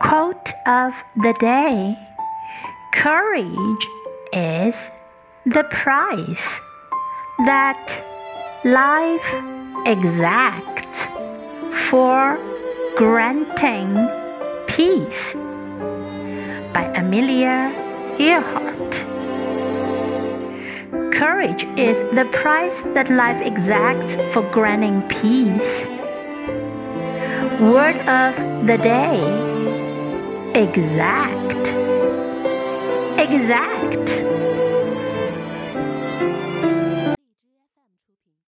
Quote of the day Courage is the price that life exacts for granting peace by Amelia Earhart. Courage is the price that life exacts for granting peace. Word of the day exact. Exact